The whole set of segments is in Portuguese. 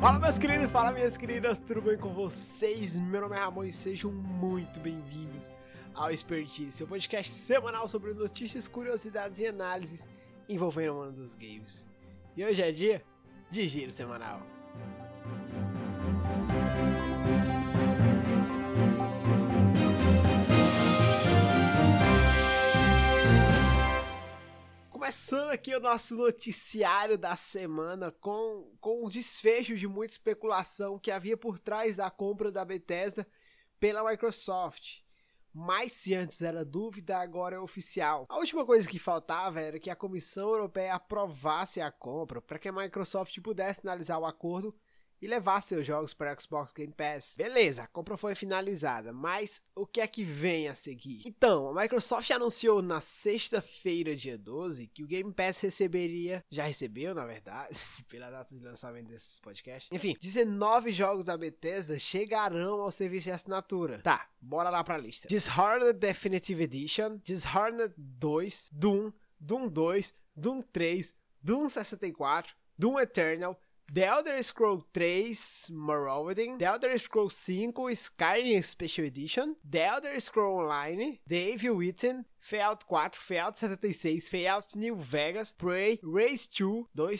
Fala meus queridos, fala minhas queridas, tudo bem com vocês? Meu nome é Ramon e sejam muito bem-vindos ao Expertise, seu podcast semanal sobre notícias, curiosidades e análises envolvendo o mundo dos games. E hoje é dia de giro semanal. Começando aqui o nosso noticiário da semana com, com o desfecho de muita especulação que havia por trás da compra da Bethesda pela Microsoft. Mas se antes era dúvida, agora é oficial. A última coisa que faltava era que a Comissão Europeia aprovasse a compra para que a Microsoft pudesse analisar o acordo e levar seus jogos para Xbox Game Pass. Beleza, a compra foi finalizada, mas o que é que vem a seguir? Então, a Microsoft anunciou na sexta-feira, dia 12, que o Game Pass receberia, já recebeu na verdade, pela data de lançamento desse podcast. Enfim, 19 jogos da Bethesda chegarão ao serviço de assinatura. Tá, bora lá pra lista. Dishonored Definitive Edition, Dishonored 2, Doom, Doom 2, Doom 3, Doom 64, Doom Eternal, The Elder Scrolls 3 Morrowind, The Elder Scrolls 5 Skyrim Special Edition, The Elder Scrolls Online, The Evil Within, Fallout 4, Fallout 76, Fallout New Vegas, Prey, Race 2, 2,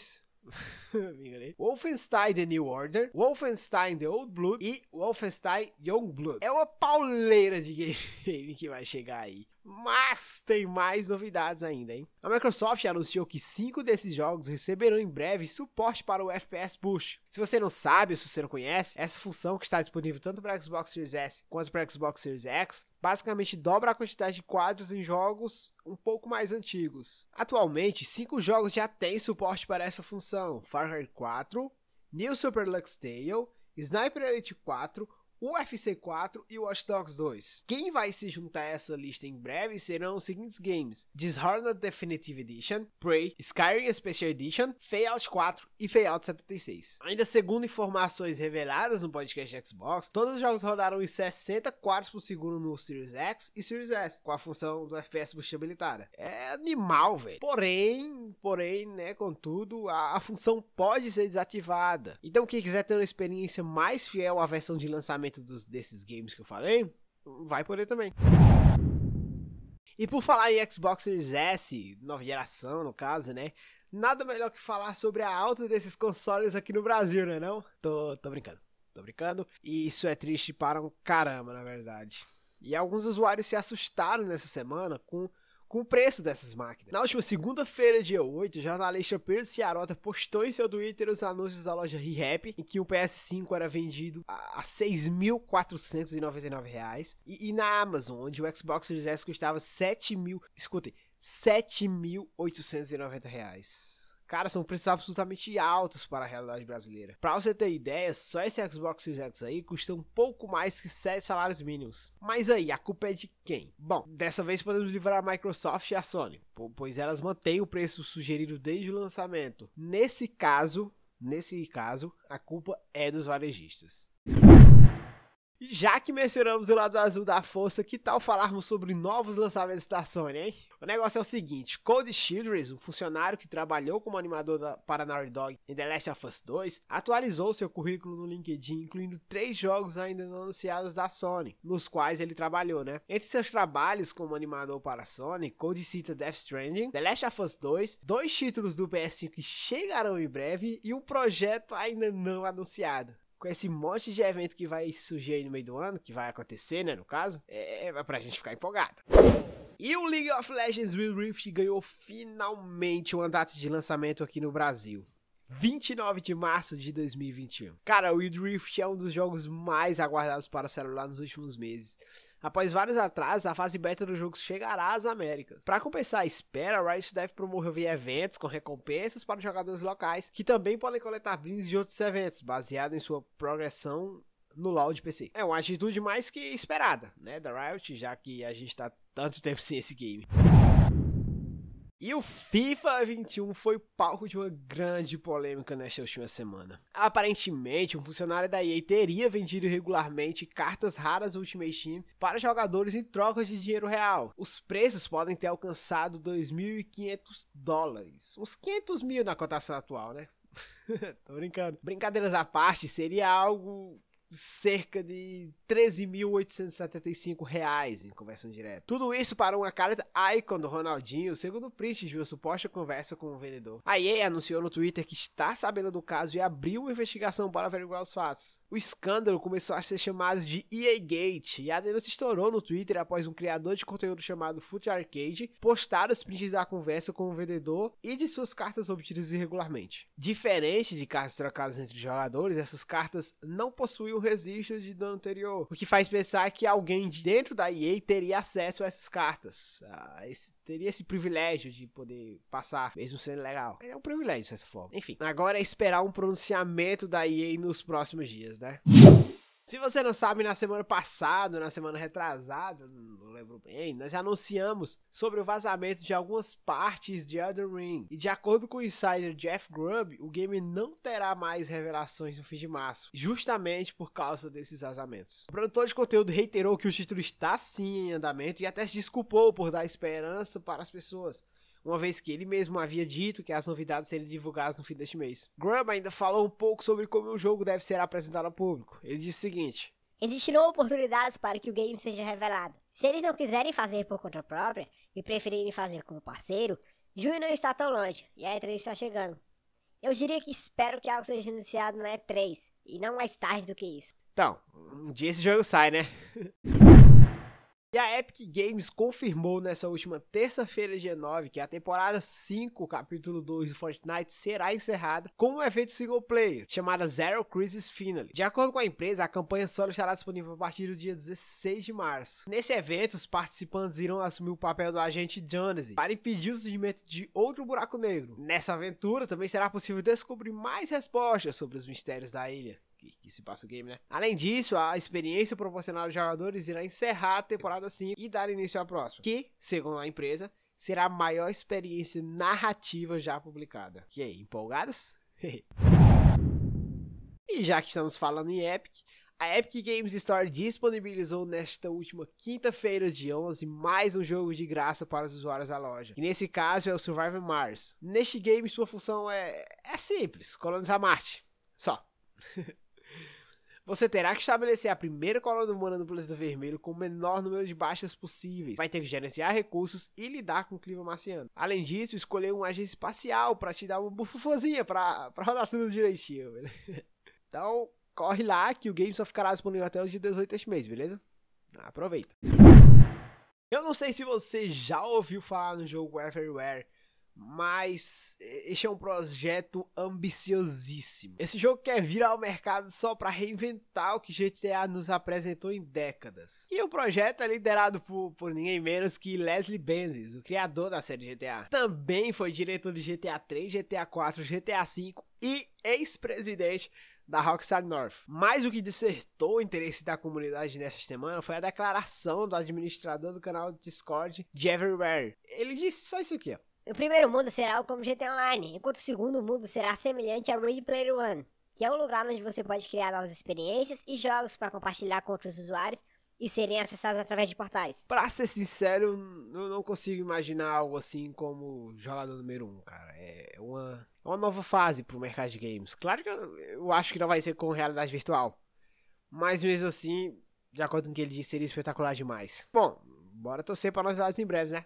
Wolfenstein The New Order, Wolfenstein The Old Blood. E Wolfenstein Young Blood. É uma pauleira de game que vai chegar aí. Mas tem mais novidades ainda, hein? A Microsoft anunciou que cinco desses jogos receberão em breve suporte para o FPS Push. Se você não sabe se você não conhece, essa função que está disponível tanto para Xbox Series S quanto para Xbox Series X, basicamente dobra a quantidade de quadros em jogos um pouco mais antigos. Atualmente, cinco jogos já têm suporte para essa função: Far Cry 4, New Super Lux Tale, Sniper Elite 4, UFC 4 e Watch Dogs 2. Quem vai se juntar a essa lista em breve serão os seguintes games: Dishonored Definitive Edition, Prey, Skyrim Special Edition, Fallout 4 e Fallout 76. Ainda segundo informações reveladas no podcast Xbox, todos os jogos rodaram em 60 quadros por segundo no Series X e Series S, com a função do FPS boost habilitada. É animal, velho. Porém, porém, né, contudo, a, a função pode ser desativada. Então, quem quiser ter uma experiência mais fiel à versão de lançamento dos, desses games que eu falei, vai poder também. E por falar em Xbox Series S, nova geração no caso, né? Nada melhor que falar sobre a alta desses consoles aqui no Brasil, né não? Tô, tô brincando, tô brincando. E isso é triste para um caramba, na verdade. E alguns usuários se assustaram nessa semana com com o preço dessas máquinas. Na última segunda-feira, dia 8, o jornalista Pedro Ciarota postou em seu Twitter os anúncios da loja ReHap, em que o PS5 era vendido a R$ 6.499, e, e na Amazon, onde o Xbox Series S custava R$ 7.000, escutem, R$ 7.890. Cara, são preços absolutamente altos para a realidade brasileira. Pra você ter ideia, só esse Xbox Series X aí custa um pouco mais que 7 salários mínimos. Mas aí, a culpa é de quem? Bom, dessa vez podemos livrar a Microsoft e a Sony, pois elas mantêm o preço sugerido desde o lançamento. Nesse caso, nesse caso, a culpa é dos varejistas. Já que mencionamos o lado azul da força, que tal falarmos sobre novos lançamentos da Sony, hein? O negócio é o seguinte, Cody Childress, um funcionário que trabalhou como animador da, para Naughty Dog em The Last of Us 2, atualizou seu currículo no LinkedIn, incluindo três jogos ainda não anunciados da Sony, nos quais ele trabalhou, né? Entre seus trabalhos como animador para a Sony, Cody cita Death Stranding, The Last of Us 2, dois títulos do PS5 que chegarão em breve e um projeto ainda não anunciado com esse monte de evento que vai surgir aí no meio do ano, que vai acontecer, né, no caso, é, é pra gente ficar empolgado. E o League of Legends Wild Rift ganhou finalmente uma data de lançamento aqui no Brasil. 29 de março de 2021. Cara, o Wild Rift é um dos jogos mais aguardados para celular nos últimos meses. Após vários atrasos, a fase beta do jogo chegará às Américas. Para compensar a espera, a Riot deve promover eventos com recompensas para os jogadores locais, que também podem coletar brindes de outros eventos, baseado em sua progressão no LoL de PC. É uma atitude mais que esperada, né, da Riot, já que a gente está tanto tempo sem esse game. E o FIFA 21 foi palco de uma grande polêmica nesta última semana. Aparentemente, um funcionário da EA teria vendido regularmente cartas raras Ultimate Team para jogadores em troca de dinheiro real. Os preços podem ter alcançado 2.500 dólares, uns 500 mil na cotação atual, né? Tô brincando. Brincadeiras à parte, seria algo cerca de 13.875 reais em conversão direta. Tudo isso para uma carta Icon do Ronaldinho, segundo o Print viu suposta conversa com o vendedor. A EA anunciou no Twitter que está sabendo do caso e abriu uma investigação para averiguar os fatos. O escândalo começou a ser chamado de EA Gate e a denúncia estourou no Twitter após um criador de conteúdo chamado Foot Arcade postar os prints da conversa com o vendedor e de suas cartas obtidas irregularmente. Diferente de cartas trocadas entre jogadores, essas cartas não possuíam registro de dano anterior, o que faz pensar que alguém de dentro da EA teria acesso a essas cartas, a esse, teria esse privilégio de poder passar, mesmo sendo legal. É um privilégio, de certa forma. Enfim, agora é esperar um pronunciamento da EA nos próximos dias, né? Se você não sabe, na semana passada, na semana retrasada, não lembro bem, nós anunciamos sobre o vazamento de algumas partes de Elden Ring. E de acordo com o insider Jeff Grubb, o game não terá mais revelações no fim de março, justamente por causa desses vazamentos. O produtor de conteúdo reiterou que o título está sim em andamento e até se desculpou por dar esperança para as pessoas uma vez que ele mesmo havia dito que as novidades seriam divulgadas no fim deste mês. Grubb ainda falou um pouco sobre como o jogo deve ser apresentado ao público. Ele disse o seguinte: Existirão oportunidades para que o game seja revelado. Se eles não quiserem fazer por conta própria e preferirem fazer como parceiro, junho não está tão longe e a E3 está chegando. Eu diria que espero que algo seja anunciado na E3 e não mais tarde do que isso. Então, um dia esse jogo sai, né? E a Epic Games confirmou nessa última terça-feira, dia 9, que a temporada 5, capítulo 2 do Fortnite será encerrada com um evento single player, chamada Zero Crisis Finale. De acordo com a empresa, a campanha solo estará disponível a partir do dia 16 de março. Nesse evento, os participantes irão assumir o papel do agente Jonesy para impedir o surgimento de outro buraco negro. Nessa aventura, também será possível descobrir mais respostas sobre os mistérios da ilha que, se passa o game, né? Além disso, a experiência proporcional aos jogadores irá encerrar a temporada 5 e dar início à próxima, que, segundo a empresa, será a maior experiência narrativa já publicada. E aí, empolgados? e já que estamos falando em Epic, a Epic Games Store disponibilizou nesta última quinta-feira, de 11, mais um jogo de graça para os usuários da loja. E nesse caso é o Survivor Mars. Neste game, sua função é, é simples: colonizar Marte. Só. Você terá que estabelecer a primeira colônia humana no planeta vermelho com o menor número de baixas possíveis. Vai ter que gerenciar recursos e lidar com o clima marciano. Além disso, escolher um agente espacial para te dar uma bufufozinha para rodar tudo direitinho. Então, corre lá que o game só ficará disponível até o dia 18 deste mês, beleza? Aproveita. Eu não sei se você já ouviu falar no jogo Everywhere mas este é um projeto ambiciosíssimo. Esse jogo quer vir ao mercado só para reinventar o que GTA nos apresentou em décadas. E o projeto é liderado por, por ninguém menos que Leslie Benzies, o criador da série GTA. Também foi diretor de GTA 3, GTA 4, GTA 5 e ex-presidente da Rockstar North. Mas o que dissertou o interesse da comunidade nesta semana foi a declaração do administrador do canal Discord Everywhere. Ele disse só isso aqui, ó. O primeiro mundo será como GTA Online, enquanto o segundo mundo será semelhante a Ready Player One, que é um lugar onde você pode criar novas experiências e jogos para compartilhar com outros usuários e serem acessados através de portais. Pra ser sincero, eu não consigo imaginar algo assim como jogador número 1, um, cara. É uma, é uma nova fase pro mercado de games. Claro que eu, eu acho que não vai ser com realidade virtual. Mas mesmo assim, de acordo com o que ele disse, seria espetacular demais. Bom, bora torcer para novidades em breve, né?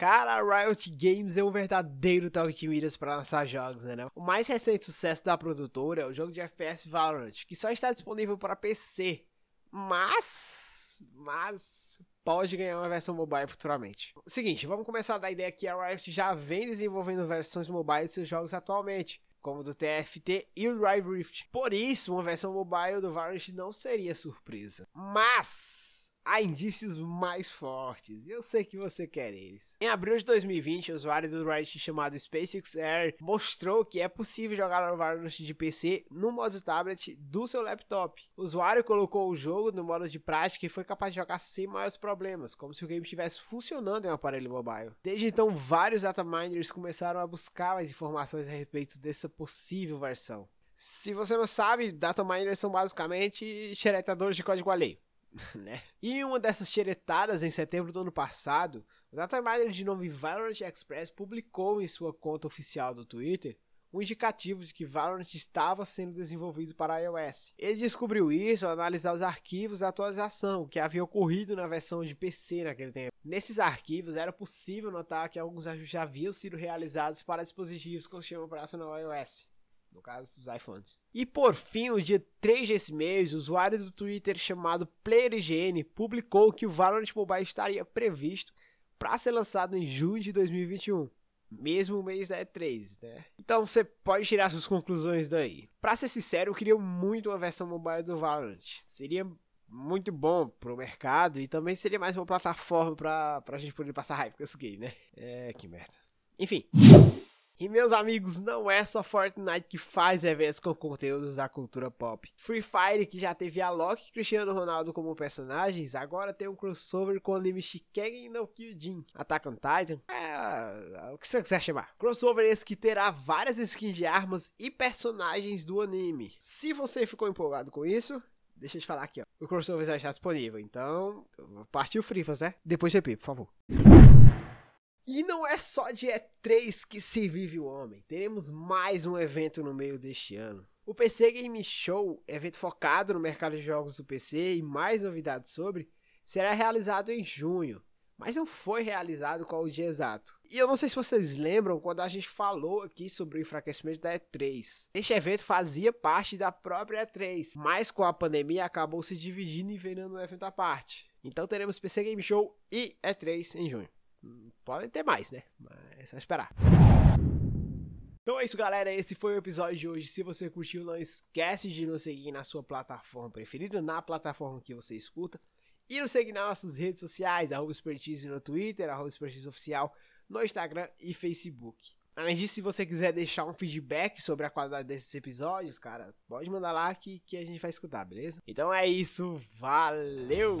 Cara, a Riot Games é um verdadeiro toque de miras para lançar jogos, né? O mais recente sucesso da produtora é o jogo de FPS Valorant, que só está disponível para PC, mas, mas pode ganhar uma versão mobile futuramente. Seguinte, vamos começar a dar ideia que a Riot já vem desenvolvendo versões mobile de seus jogos atualmente como do TFT e o Drive Rift. Por isso, uma versão mobile do Valorant não seria surpresa. Mas há indícios mais fortes, eu sei que você quer eles. Em abril de 2020, o usuário do Riot chamado SpaceX Air mostrou que é possível jogar o Valorant de PC no modo tablet do seu laptop. O usuário colocou o jogo no modo de prática e foi capaz de jogar sem maiores problemas, como se o game estivesse funcionando em um aparelho mobile. Desde então, vários dataminers começaram a buscar mais informações a respeito dessa possível versão. Se você não sabe, dataminers são basicamente xeretadores de código alheio. né? E em uma dessas xeretadas, em setembro do ano passado, o dataminer de nome Valorant Express publicou em sua conta oficial do Twitter um indicativo de que Valorant estava sendo desenvolvido para iOS. Ele descobriu isso ao analisar os arquivos da atualização que havia ocorrido na versão de PC naquele tempo. Nesses arquivos era possível notar que alguns ajustes haviam sido realizados para dispositivos com sistema operacional iOS. No caso, os iPhones. E por fim, no dia 3 desse mês, o usuário do Twitter chamado PlayerIGN publicou que o Valorant Mobile estaria previsto para ser lançado em junho de 2021 mesmo mês da E3, né? Então você pode tirar suas conclusões daí. Pra ser sincero, eu queria muito uma versão mobile do Valorant. Seria muito bom pro mercado e também seria mais uma plataforma pra, pra gente poder passar raiva com esse game, né? É, que merda. Enfim. E meus amigos, não é só Fortnite que faz eventos com conteúdos da cultura pop. Free Fire, que já teve a Loki e Cristiano Ronaldo como personagens, agora tem um crossover com o anime Shikegen no Kyojin. Attack on Titan, é, o que você quiser chamar. Crossover esse que terá várias skins de armas e personagens do anime. Se você ficou empolgado com isso, deixa eu te falar aqui, ó. O crossover já está disponível, então partiu Frifas, né? Depois repito, por favor. E não é só de E3 que se vive o homem. Teremos mais um evento no meio deste ano. O PC Game Show, evento focado no mercado de jogos do PC e mais novidades sobre, será realizado em junho, mas não foi realizado qual o dia exato. E eu não sei se vocês lembram quando a gente falou aqui sobre o enfraquecimento da E3. Este evento fazia parte da própria E3, mas com a pandemia acabou se dividindo e virando um evento à parte. Então teremos PC Game Show e E3 em junho. Podem ter mais, né? Mas é só esperar. Então é isso, galera. Esse foi o episódio de hoje. Se você curtiu, não esquece de nos seguir na sua plataforma preferida, na plataforma que você escuta. E nos seguir nas nossas redes sociais, arroba Expertise no Twitter, arroba Expertise Oficial, no Instagram e Facebook. Além disso, se você quiser deixar um feedback sobre a qualidade desses episódios, cara, pode mandar lá que, que a gente vai escutar, beleza? Então é isso, valeu!